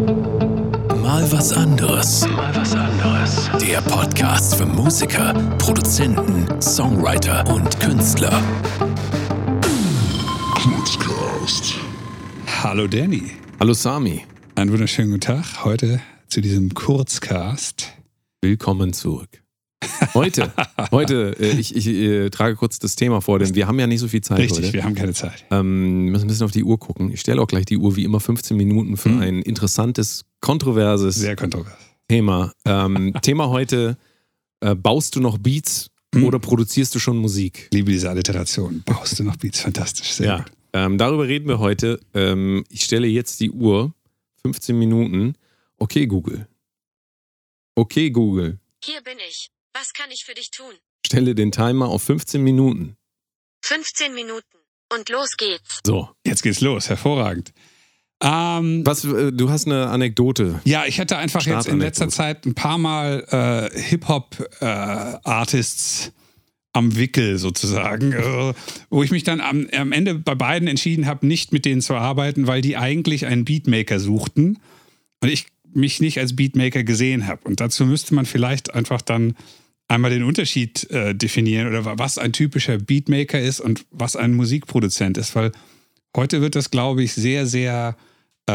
Mal was anderes. Mal was anderes. Der Podcast für Musiker, Produzenten, Songwriter und Künstler. Kurzcast. Hallo Danny. Hallo Sami, Einen wunderschönen guten Tag heute zu diesem Kurzcast. willkommen zurück. Heute, heute, äh, ich, ich äh, trage kurz das Thema vor, denn wir haben ja nicht so viel Zeit Richtig, heute. wir haben keine Zeit. Ähm, wir müssen ein bisschen auf die Uhr gucken. Ich stelle auch gleich die Uhr wie immer 15 Minuten für Hm. ein interessantes, kontroverses Sehr kontrovers. Thema. Ähm, Thema heute, äh, baust du noch Beats Hm. oder produzierst du schon Musik? Ich liebe diese Alliteration. Baust du noch Beats? Fantastisch. Sehr Ja, gut. ähm, darüber reden wir heute. Ähm, ich stelle jetzt die Uhr, 15 Minuten. Okay, Google. Okay, Google. Hier bin ich. Was kann ich für dich tun? Stelle den Timer auf 15 Minuten. 15 Minuten. Und los geht's. So. Jetzt geht's los. Hervorragend. Ähm, Was, äh, du hast eine Anekdote. ja, ich hatte einfach jetzt in letzter. Zeit ein paar Mal äh, Hip-Hop-Artists am Wickel sozusagen, äh, wo ich mich dann am, am Ende bei beiden entschieden habe, nicht mit denen zu arbeiten, weil die eigentlich einen Beatmaker suchten und ich mich nicht als Beatmaker gesehen habe. Und dazu müsste man vielleicht einfach dann einmal den Unterschied äh, definieren oder was ein typischer Beatmaker ist und was ein Musikproduzent ist, weil heute wird das, glaube ich, sehr, sehr äh,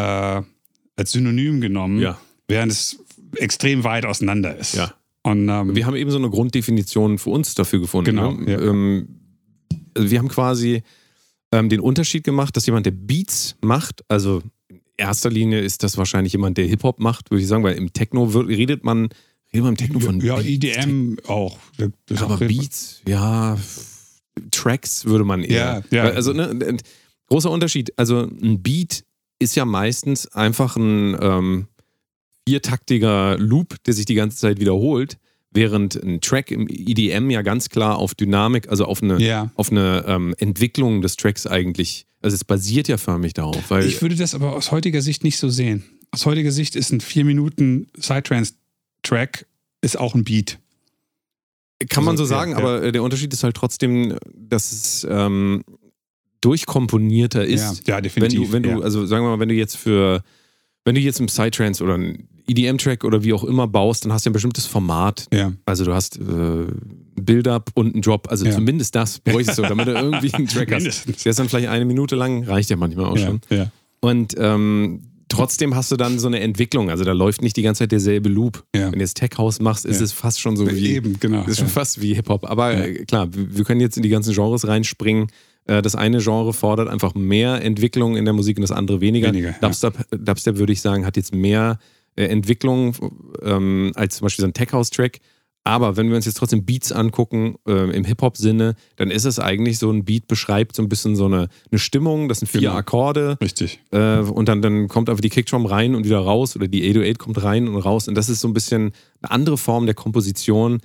als Synonym genommen, Ja. während es extrem weit auseinander ist. Ja. Und ähm, Wir haben eben so eine Grunddefinition für uns dafür gefunden. Genau, Ne? ja. Ähm, also wir haben quasi ähm, den Unterschied gemacht, dass jemand, der Beats macht, also in erster Linie ist das wahrscheinlich jemand, der Hip-Hop macht, würde ich sagen, weil im Techno redet man, redet man im Techno von ja, Beats, IDM auch. Das Aber Beats, ja, Tracks würde man eher. Ja, ja. Also, ne, ein großer Unterschied. Also, ein Beat ist ja meistens einfach ein ähm, viertaktiger Loop, der sich die ganze Zeit wiederholt, während ein Track im EDM ja ganz klar auf Dynamik, also auf eine, Ja. auf eine ähm, Entwicklung des Tracks eigentlich, also es basiert ja förmlich darauf. Weil, Ich würde das aber aus heutiger Sicht nicht so sehen. Aus heutiger Sicht ist ein 4 Minuten Sidetrans-Track ist auch ein Beat. Kann man so Also, ja, sagen, ja. aber äh, der Unterschied ist halt trotzdem, dass es ähm, durchkomponierter ist. ja, wenn definitiv. du, wenn du, ja. also sagen wir mal, wenn du jetzt für, wenn du jetzt im Psytrance oder einen EDM-Track oder wie auch immer baust, dann hast du ein bestimmtes Format. ja. Also du hast äh, Build-up und ein Drop. Also Ja. zumindest das bräuchtest du, damit du irgendwie einen Track hast. Der ist dann vielleicht eine Minute lang, reicht ja manchmal auch ja, schon. ja. Und ähm, trotzdem hast du dann so eine Entwicklung. Also da läuft nicht die ganze Zeit derselbe Loop. Ja. Wenn du jetzt Tech House machst, ist Ja. es fast schon so wie. Eben, genau. Ist schon ja. fast wie Hip-Hop. Aber äh, klar, wir können jetzt in die ganzen Genres reinspringen. Äh, Das eine Genre fordert einfach mehr Entwicklung in der Musik und das andere weniger. Weniger. Dubstep, Dubstep würde ich sagen, hat jetzt mehr äh, Entwicklung ähm, als zum Beispiel so ein Tech-House-Track. Aber wenn wir uns jetzt trotzdem Beats angucken, äh, im Hip-Hop-Sinne, dann ist es eigentlich so, ein Beat beschreibt so ein bisschen so eine, eine Stimmung, das sind vier Genau. Akkorde Richtig. äh, und dann, dann kommt einfach die Kickdrum rein und wieder raus oder die 808 kommt rein und raus und das ist so ein bisschen eine andere Form der Komposition.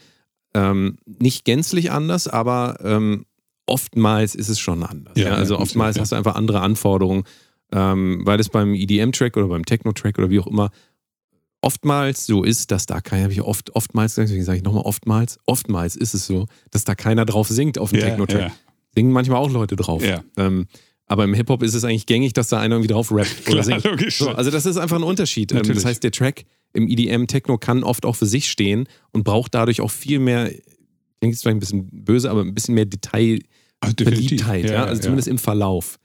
Ähm, nicht gänzlich anders, aber ähm, oftmals ist es schon anders. Ja, Ja, also ja, oftmals ja. hast du einfach andere Anforderungen, ähm, weil es beim EDM-Track oder beim Techno-Track oder wie auch immer oftmals so ist, dass da keiner, habe ich oft, oftmals, deswegen sage ich nochmal oftmals, oftmals ist es so, dass da keiner drauf singt auf dem Ja, Techno-Track. ja. Singen manchmal auch Leute drauf. Ja. Ähm, aber im Hip-Hop ist es eigentlich gängig, dass da einer irgendwie drauf rappt oder Klar, singt. logisch. So, also das ist einfach ein Unterschied. Ähm, Natürlich. Das heißt, der Track im EDM Techno kann oft auch für sich stehen und braucht dadurch auch viel mehr, klingt jetzt vielleicht ein bisschen böse, aber ein bisschen mehr Detail, Also. Verliebtheit, ja, Ja, also ja. zumindest im Verlauf,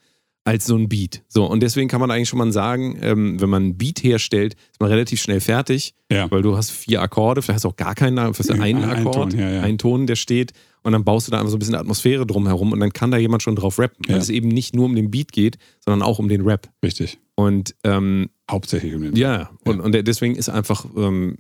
als so ein Beat. So, und deswegen kann man eigentlich schon mal sagen, ähm, wenn man einen Beat herstellt, ist man relativ schnell fertig, Ja. weil du hast vier Akkorde, vielleicht hast du auch gar keinen, vielleicht hast du einen ein Akkord, Ton, ja, ja. einen Ton, der steht, und dann baust du da einfach so ein bisschen Atmosphäre drumherum und dann kann da jemand schon drauf rappen, weil es eben nicht nur um den Beat geht, sondern auch um den Rap. Richtig. Und ähm, Hauptsächlich um den. ja, und, und deswegen ist einfach, ähm,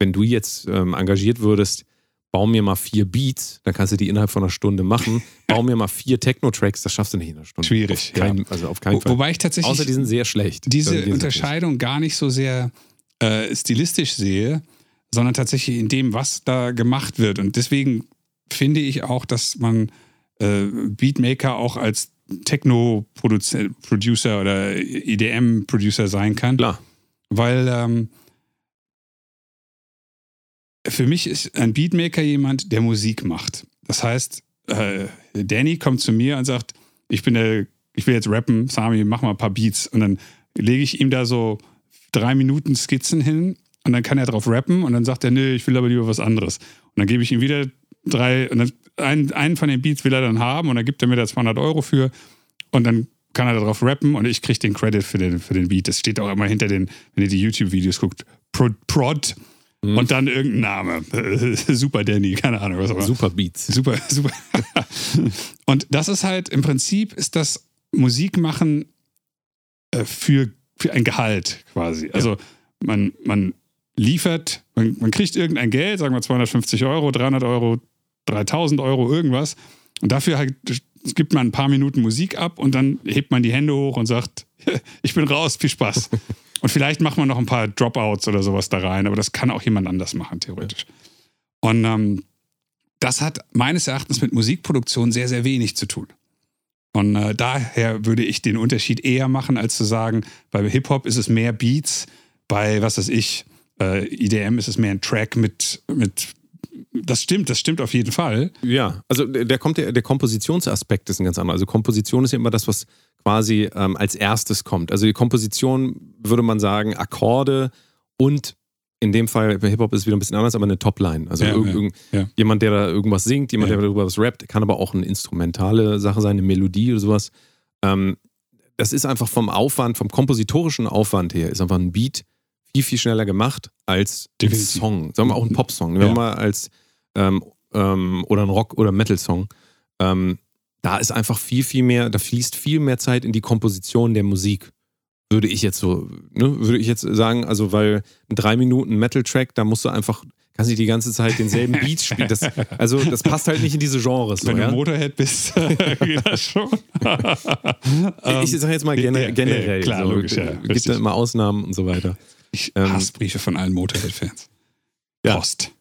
wenn du jetzt ähm, engagiert würdest, bau mir mal vier Beats, dann kannst du die innerhalb von einer Stunde machen. Bau mir mal vier Techno-Tracks, das schaffst du nicht in einer Stunde. Schwierig, Auf keinen, ja. Also auf keinen Wo, Fall. wobei ich tatsächlich Außer die sind sehr schlecht. diese Unterscheidung gar nicht so sehr äh, stilistisch sehe, sondern tatsächlich in dem, was da gemacht wird. Und deswegen finde ich auch, dass man äh, Beatmaker auch als Techno-Producer oder EDM-Producer sein kann. Klar. Weil ähm, für mich ist ein Beatmaker jemand, der Musik macht. Das heißt, äh, Danny kommt zu mir und sagt, ich bin der, ich will jetzt rappen, Sami, mach mal ein paar Beats. Und dann lege ich ihm da so drei Minuten Skizzen hin und dann kann er drauf rappen und dann sagt er, nee, ich will aber lieber was anderes. Und dann gebe ich ihm wieder drei, und dann, einen, einen von den Beats will er dann haben und dann gibt er mir da 200 Euro für und dann kann er darauf rappen und ich kriege den Credit für den, für den Beat. Das steht auch immer hinter den, wenn ihr die YouTube-Videos guckt, Prod, Prod und dann irgendein Name. Super Danny, keine Ahnung was. Aber. Super Beats. Super, super. und das ist halt, im Prinzip ist das Musikmachen äh, für, für ein Gehalt quasi. Also man, man liefert, man, man kriegt irgendein Geld, sagen wir 250 Euro, 300 Euro, 3000 Euro, irgendwas. Und dafür halt, gibt man ein paar Minuten Musik ab und dann hebt man die Hände hoch und sagt, ich bin raus, viel Spaß. Und vielleicht macht man noch ein paar Dropouts oder sowas da rein, aber das kann auch jemand anders machen, theoretisch. Und ähm, das hat meines Erachtens mit Musikproduktion sehr, sehr wenig zu tun. Und äh, daher würde ich den Unterschied eher machen, als zu sagen, bei Hip-Hop ist es mehr Beats, bei, was weiß ich, äh, IDM ist es mehr ein Track mit, mit das stimmt, das stimmt auf jeden Fall. Ja, also der kommt der, der Kompositionsaspekt ist ein ganz anderer. Also Komposition ist ja immer das, was quasi ähm, als erstes kommt. Also die Komposition würde man sagen, Akkorde und in dem Fall bei Hip-Hop ist es wieder ein bisschen anders, aber eine Topline. Also Ja, irg- ja, ja. jemand, der da irgendwas singt, jemand, der darüber was rappt, kann aber auch eine instrumentale Sache sein, eine Melodie oder sowas. Ähm, das ist einfach vom Aufwand, vom kompositorischen Aufwand her, ist einfach ein Beat viel, viel schneller gemacht als ein. Song. Sagen wir auch ein Popsong. Nehmen wir Ja. mal als ähm, ähm, oder ein Rock- oder Metal-Song. Ähm, da ist einfach viel, viel mehr, da fließt viel mehr Zeit in die Komposition der Musik. Würde ich jetzt so, ne, würde ich jetzt sagen, also weil ein drei Minuten Metal-Track, da musst du einfach, kannst nicht die ganze Zeit denselben Beat spielen. Das, also das passt halt nicht in diese Genres. So, Wenn ja? du Motorhead bist, geht das schon. ich sage jetzt mal gener ja, generell. ja, klar, so, logisch, ja, gibt da immer Ausnahmen und so weiter. Ich Ähm, hasse Briefe von allen Motorhead-Fans. Ja. Post.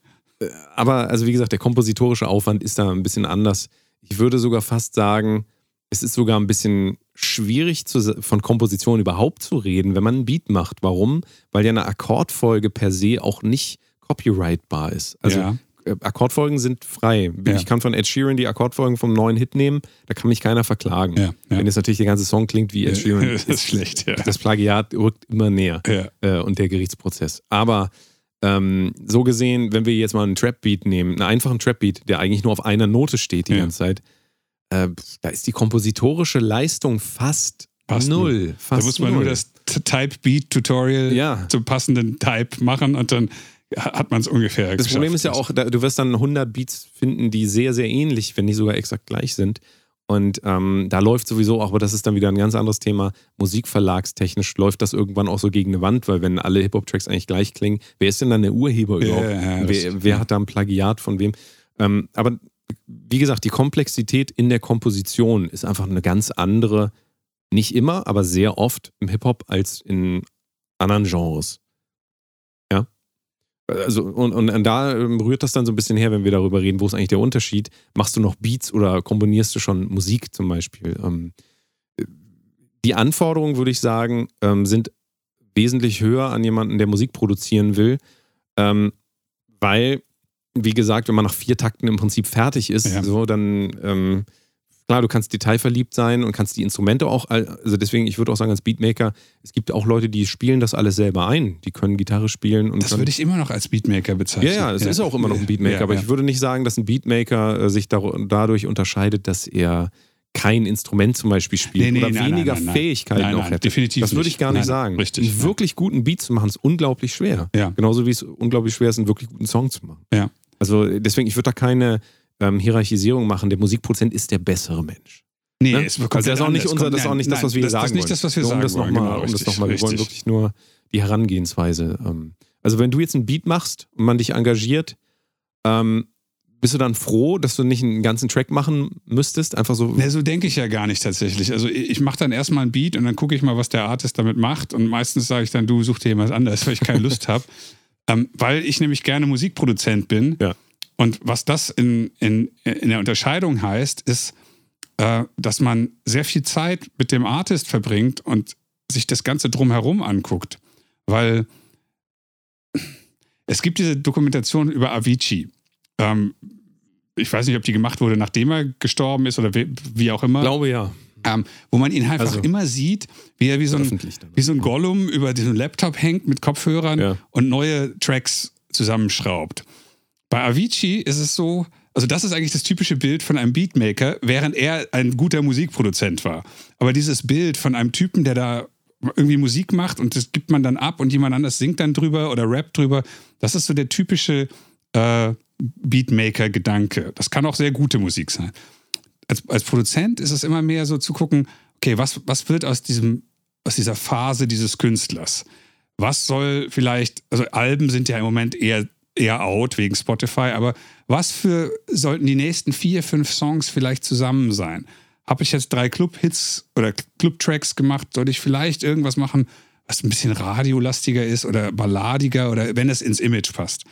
Aber also wie gesagt, der kompositorische Aufwand ist da ein bisschen anders. Ich würde sogar fast sagen, es ist sogar ein bisschen schwierig zu, von Komposition überhaupt zu reden, wenn man einen Beat macht. Warum? Weil ja eine Akkordfolge per se auch nicht copyrightbar ist. Also Ja. Äh, Akkordfolgen sind frei. Ja. Ich kann von Ed Sheeran die Akkordfolgen vom neuen Hit nehmen, da kann mich keiner verklagen. Ja, ja. Wenn jetzt natürlich der ganze Song klingt wie Ed Sheeran, Das ist schlecht, das Plagiat rückt immer näher äh, und der Gerichtsprozess. Aber ähm, so gesehen, wenn wir jetzt mal einen Trap-Beat nehmen, einen einfachen Trap-Beat, der eigentlich nur auf einer Note steht die ganze Zeit, äh, da ist die kompositorische Leistung fast, Fast null. Fast Da muss man null. nur das Type-Beat-Tutorial Ja. zum passenden Type machen und dann hat man es ungefähr Das Problem ist ja auch, du wirst dann 100 Beats finden, die sehr, sehr ähnlich, wenn nicht sogar exakt gleich sind. Und ähm, da läuft sowieso auch, aber das ist dann wieder ein ganz anderes Thema, musikverlagstechnisch läuft das irgendwann auch so gegen eine Wand, weil wenn alle Hip-Hop-Tracks eigentlich gleich klingen, wer ist denn dann der Urheber Ja, überhaupt? ja, das- wer wer hat da ein Plagiat von wem? Ähm, aber wie gesagt, die Komplexität in der Komposition ist einfach eine ganz andere, nicht immer, aber sehr oft im Hip-Hop als in anderen Genres. Also, und, und da ähm, rührt das dann so ein bisschen her, wenn wir darüber reden, wo ist eigentlich der Unterschied? Machst du noch Beats oder komponierst du schon Musik zum Beispiel? Ähm, die Anforderungen, würde ich sagen, ähm, sind wesentlich höher an jemanden, der Musik produzieren will, ähm, weil, wie gesagt, wenn man nach vier Takten im Prinzip fertig ist, Ja. so, dann ähm, klar, du kannst detailverliebt sein und kannst die Instrumente auch, also deswegen, ich würde auch sagen, als Beatmaker, es gibt auch Leute, die spielen das alles selber ein. Die können Gitarre spielen und Das können, würde ich immer noch als Beatmaker bezeichnen. ja, ja, es ist auch immer noch ein Beatmaker, Ja, aber ja. ich würde nicht sagen, dass ein Beatmaker äh, sich dadurch unterscheidet, dass er kein Instrument zum Beispiel spielt Nee, nee, oder nein, weniger nein, nein. Fähigkeiten Nein, auch nein, hätte. definitiv das würde ich gar nicht Nein, sagen. richtig, Einen ja. wirklich guten Beat zu machen ist unglaublich schwer. Ja. Genauso wie es unglaublich schwer ist, einen wirklich guten Song zu machen. Ja. Also deswegen, ich würde da keine ähm, Hierarchisierung machen. Der Musikproduzent ist der bessere Mensch. Nee, Ne? ist Also das ist auch nicht anders. unser, das ist auch Nein, nicht das, nein, was wir das, sagen Das ist nicht wollen. das, was wir Nur sagen um das wollen. Noch mal, genau, um das richtig, noch mal, wir wollen wirklich nur die Herangehensweise. Ähm, also wenn du jetzt einen Beat machst und man dich engagiert, ähm, bist du dann froh, dass du nicht einen ganzen Track machen müsstest? Einfach so. Ne, so denke ich ja gar nicht tatsächlich. Also ich mache dann erstmal einen Beat und dann gucke ich mal, was der Artist damit macht. Und meistens sage ich dann, du such dir jemand anderes, weil ich keine Lust habe. Ähm, weil ich nämlich gerne Musikproduzent bin. Ja. Und was das in, in, in der Unterscheidung heißt, ist, äh, dass man sehr viel Zeit mit dem Artist verbringt und sich das Ganze drumherum anguckt. Weil es gibt diese Dokumentation über Avicii. Ähm, ich weiß nicht, ob die gemacht wurde, nachdem er gestorben ist oder wie, wie auch immer. glaube ja. ähm, wo man ihn einfach Also- immer sieht, wie er wie so ein, wie so ein Gollum über diesen Laptop hängt mit Kopfhörern Ja. und neue Tracks zusammenschraubt. Bei Avicii ist es so, also das ist eigentlich das typische Bild von einem Beatmaker, während er ein guter Musikproduzent war. Aber dieses Bild von einem Typen, der da irgendwie Musik macht und das gibt man dann ab und jemand anders singt dann drüber oder rappt drüber, das ist so der typische äh, Beatmaker-Gedanke. Das kann auch sehr gute Musik sein. Als, als Produzent ist es immer mehr so zu gucken, okay, was, was wird aus, diesem, aus dieser Phase dieses Künstlers? Was soll vielleicht, also Alben sind ja im Moment eher, eher out wegen Spotify, aber was für sollten die nächsten vier, fünf Songs vielleicht zusammen sein? Habe ich jetzt drei Club-Hits oder Club-Tracks gemacht? Soll ich vielleicht irgendwas machen, was ein bisschen radiolastiger ist oder balladiger oder wenn es ins Image passt?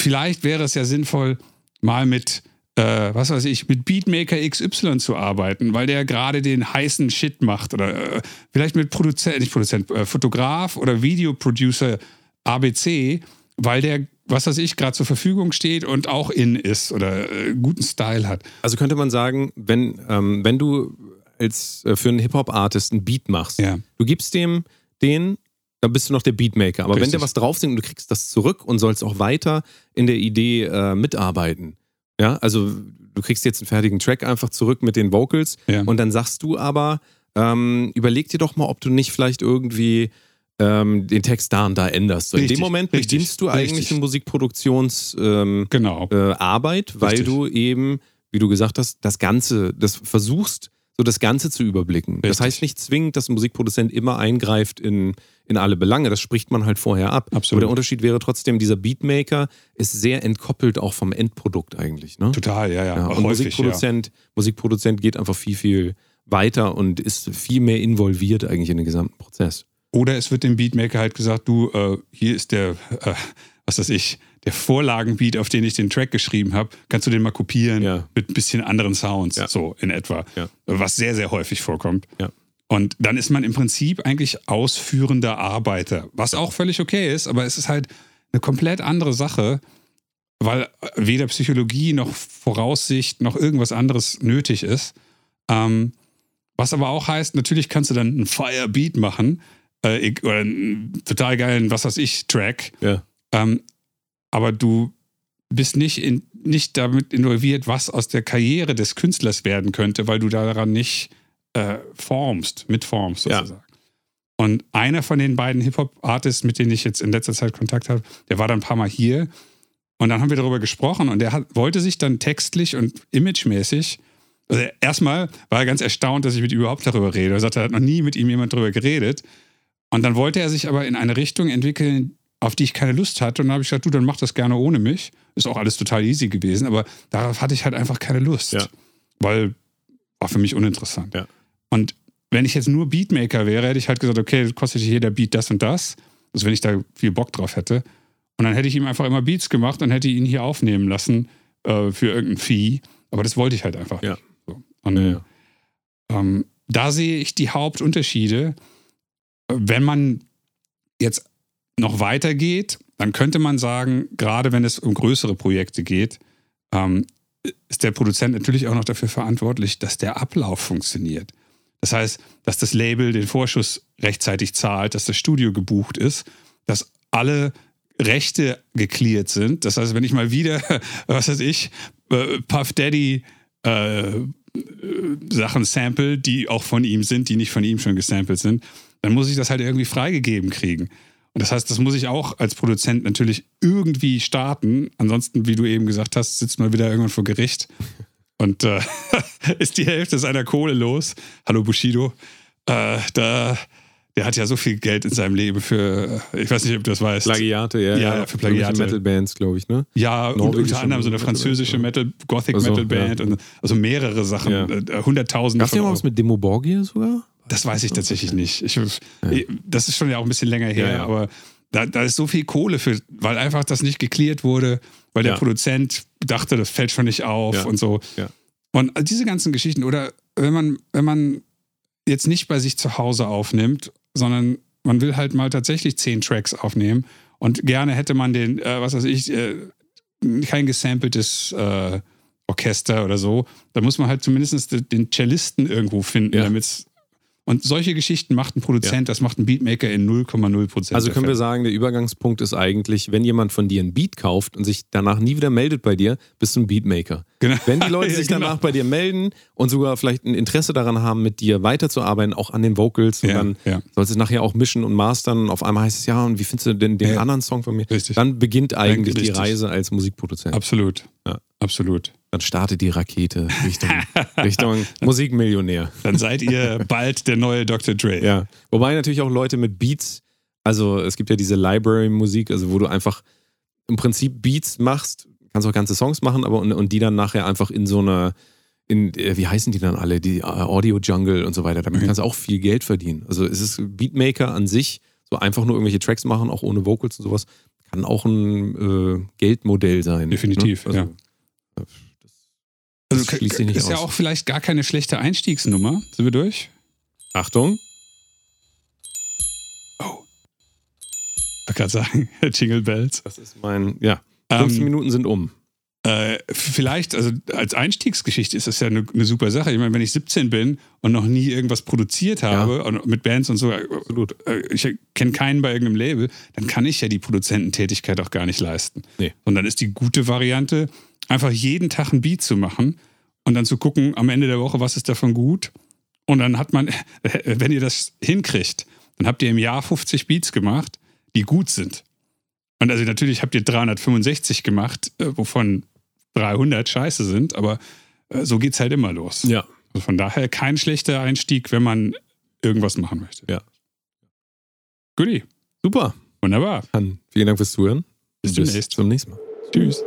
Vielleicht wäre es ja sinnvoll, mal mit, äh, was weiß ich, mit Beatmaker XY zu arbeiten, weil der gerade den heißen Shit macht. Oder äh, vielleicht mit Produzent, nicht Produzent, äh, Fotograf oder Videoproducer ABC, weil der, was weiß ich, gerade zur Verfügung steht und auch in ist oder äh, guten Style hat. Also könnte man sagen, wenn, ähm, wenn du als äh, für einen Hip-Hop-Artist einen Beat machst, Ja. du gibst dem den, dann bist du noch der Beatmaker. Aber wenn Richtig. der was drauf singt und du kriegst das zurück und sollst auch weiter in der Idee äh, mitarbeiten. Ja, also du kriegst jetzt einen fertigen Track einfach zurück mit den Vocals Ja. und dann sagst du aber, ähm, überleg dir doch mal, ob du nicht vielleicht irgendwie ähm, den Text da und da änderst. So, in Richtig, dem Moment richtig, bedienst du eigentlich richtig. eine Musikproduktions ähm, Genau. äh, weil Richtig. du eben, wie du gesagt hast, das Ganze, das versuchst, so das Ganze zu überblicken. Das Richtig. heißt nicht zwingend, dass ein Musikproduzent immer eingreift in, in alle Belange. Das spricht man halt vorher ab. Absolut. Aber der Unterschied wäre trotzdem, dieser Beatmaker ist sehr entkoppelt auch vom Endprodukt eigentlich. Ne? Total, ja, ja. Ja, Häufig, und Musikproduzent, Musikproduzent geht einfach viel, viel weiter und ist viel mehr involviert eigentlich in den gesamten Prozess. Oder es wird dem Beatmaker halt gesagt, du, äh, hier ist der, äh, was weiß ich, der Vorlagenbeat, auf den ich den Track geschrieben habe, kannst du den mal kopieren Ja. mit ein bisschen anderen Sounds, Ja. so in etwa. Ja. Was sehr, sehr häufig vorkommt. Ja. Und dann ist man im Prinzip eigentlich ausführender Arbeiter, was auch völlig okay ist, aber es ist halt eine komplett andere Sache, weil weder Psychologie noch Voraussicht noch irgendwas anderes nötig ist. Ähm, was aber auch heißt, natürlich kannst du dann einen Fire Beat machen äh, oder einen total geilen, was weiß ich, Track. Ja. Ähm, aber du bist nicht, in, nicht damit involviert, was aus der Karriere des Künstlers werden könnte, weil du daran nicht äh, formst, mitformst Ja. sozusagen. Und einer von den beiden Hip-Hop-Artists, mit denen ich jetzt in letzter Zeit Kontakt habe, der war dann ein paar Mal hier. Und dann haben wir darüber gesprochen und der hat, wollte sich dann textlich und imagemäßig, also erstmal war er ganz erstaunt, dass ich mit ihm überhaupt darüber rede. Er sagte, er hat noch nie mit ihm jemand darüber geredet. Und dann wollte er sich aber in eine Richtung entwickeln, auf die ich keine Lust hatte. Und dann habe ich gesagt, du, dann mach das gerne ohne mich. Ist auch alles total easy gewesen, aber darauf hatte ich halt einfach keine Lust. Ja. Weil war für mich uninteressant. Ja. Und wenn ich jetzt nur Beatmaker wäre, hätte ich halt gesagt, okay, kostet jeder Beat das und das. Also wenn ich da viel Bock drauf hätte. Und dann hätte ich ihm einfach immer Beats gemacht und hätte ihn hier aufnehmen lassen äh, für irgendein Fee. Aber das wollte ich halt einfach Ja. nicht. So. Und ja. ähm, da sehe ich die Hauptunterschiede. Wenn man jetzt noch weitergeht, dann könnte man sagen, gerade wenn es um größere Projekte geht, ähm, ist der Produzent natürlich auch noch dafür verantwortlich, dass der Ablauf funktioniert. Das heißt, dass das Label den Vorschuss rechtzeitig zahlt, dass das Studio gebucht ist, dass alle Rechte geklärt sind. Das heißt, wenn ich mal wieder, was weiß ich, äh, Puff Daddy äh, Sachen sample, die auch von ihm sind, die nicht von ihm schon gesampelt sind, dann muss ich das halt irgendwie freigegeben kriegen. Und das heißt, das muss ich auch als Produzent natürlich irgendwie starten. Ansonsten, wie du eben gesagt hast, sitzt man wieder irgendwann vor Gericht und äh, ist die Hälfte seiner Kohle los. Hallo Bushido. Äh, da, der hat ja so viel Geld in seinem Leben für, ich weiß nicht, ob du das weißt. Plagiate, ja. Ja, für Plagiate. Metal-Bands, glaube ich, ne? Ja, und unter anderem so eine französische. Metal, Gothic Also, Metal Band, ja. und, also mehrere Sachen, Ja. äh, hunderttausende Gab es ja mal was mit Demo Borgia sogar? Das weiß ich tatsächlich nicht. Ich, Das ist schon ja auch ein bisschen länger her, Ja, ja. aber da, da ist so viel Kohle für, weil einfach das nicht geklärt wurde, weil der Ja. Produzent dachte, das fällt schon nicht auf Ja. und so. Ja. Und diese ganzen Geschichten, oder wenn man, wenn man jetzt nicht bei sich zu Hause aufnimmt, sondern man will halt mal tatsächlich zehn Tracks aufnehmen und gerne hätte man den, äh, was weiß ich, äh, kein gesampeltes äh, Orchester oder so. Da muss man halt zumindest den Cellisten irgendwo finden, Ja. damit's und solche Geschichten macht ein Produzent, das macht ein Beatmaker in 0,0 Prozent. Also können wir sagen, der Übergangspunkt ist eigentlich, wenn jemand von dir ein Beat kauft und sich danach nie wieder meldet bei dir, bist du ein Beatmaker. Genau. Wenn die Leute Ja, sich genau. danach bei dir melden und sogar vielleicht ein Interesse daran haben, mit dir weiterzuarbeiten, auch an den Vocals, und Ja, dann ja. sollst du es nachher auch mischen und mastern und auf einmal heißt es, ja, und wie findest du denn den Ja. anderen Song von mir? Richtig. Dann beginnt eigentlich die Richtig. Reise als Musikproduzent. Absolut. Ja. Absolut. Dann startet die Rakete Richtung, Richtung Musikmillionär. Dann seid ihr bald der neue Dr. Dre. Ja. Wobei natürlich auch Leute mit Beats, also es gibt ja diese Library-Musik, also wo du einfach im Prinzip Beats machst, kannst auch ganze Songs machen, aber und, und die dann nachher einfach in so einer, in, äh, wie heißen die dann alle, die äh, Audio Jungle und so weiter, damit Mhm. kannst du auch viel Geld verdienen. Also es ist Beatmaker an sich, so einfach nur irgendwelche Tracks machen, auch ohne Vocals und sowas, kann auch ein äh, Geldmodell sein. Definitiv, ne? also, ja. Das, Also das schließt sich nicht ist ja aus. auch vielleicht gar keine schlechte Einstiegsnummer. Sind wir durch? Achtung, Oh. Ich wollte gerade sagen, Jingle Bells. das ist mein, ja, 15 Ähm, Minuten sind um. Äh, vielleicht, also als Einstiegsgeschichte ist das ja eine, eine super Sache. Ich meine, wenn ich 17 bin und noch nie irgendwas produziert habe und mit Bands und so, äh, äh, ich kenne keinen bei irgendeinem Label, dann kann ich ja die Produzententätigkeit auch gar nicht leisten. Nee. Und dann ist die gute Variante, einfach jeden Tag ein Beat zu machen und dann zu gucken am Ende der Woche, was ist davon gut. Und dann hat man, wenn ihr das hinkriegt, dann habt ihr im Jahr 50 Beats gemacht, die gut sind. Und also natürlich habt ihr 365 gemacht, wovon 300 scheiße sind, aber äh, so geht's halt immer los. Ja. Also von daher kein schlechter Einstieg, wenn man irgendwas machen möchte. Ja. Guti, Super. wunderbar. Dann vielen Dank fürs Zuhören. Bis Und demnächst. zum nächsten Mal. Tschüss.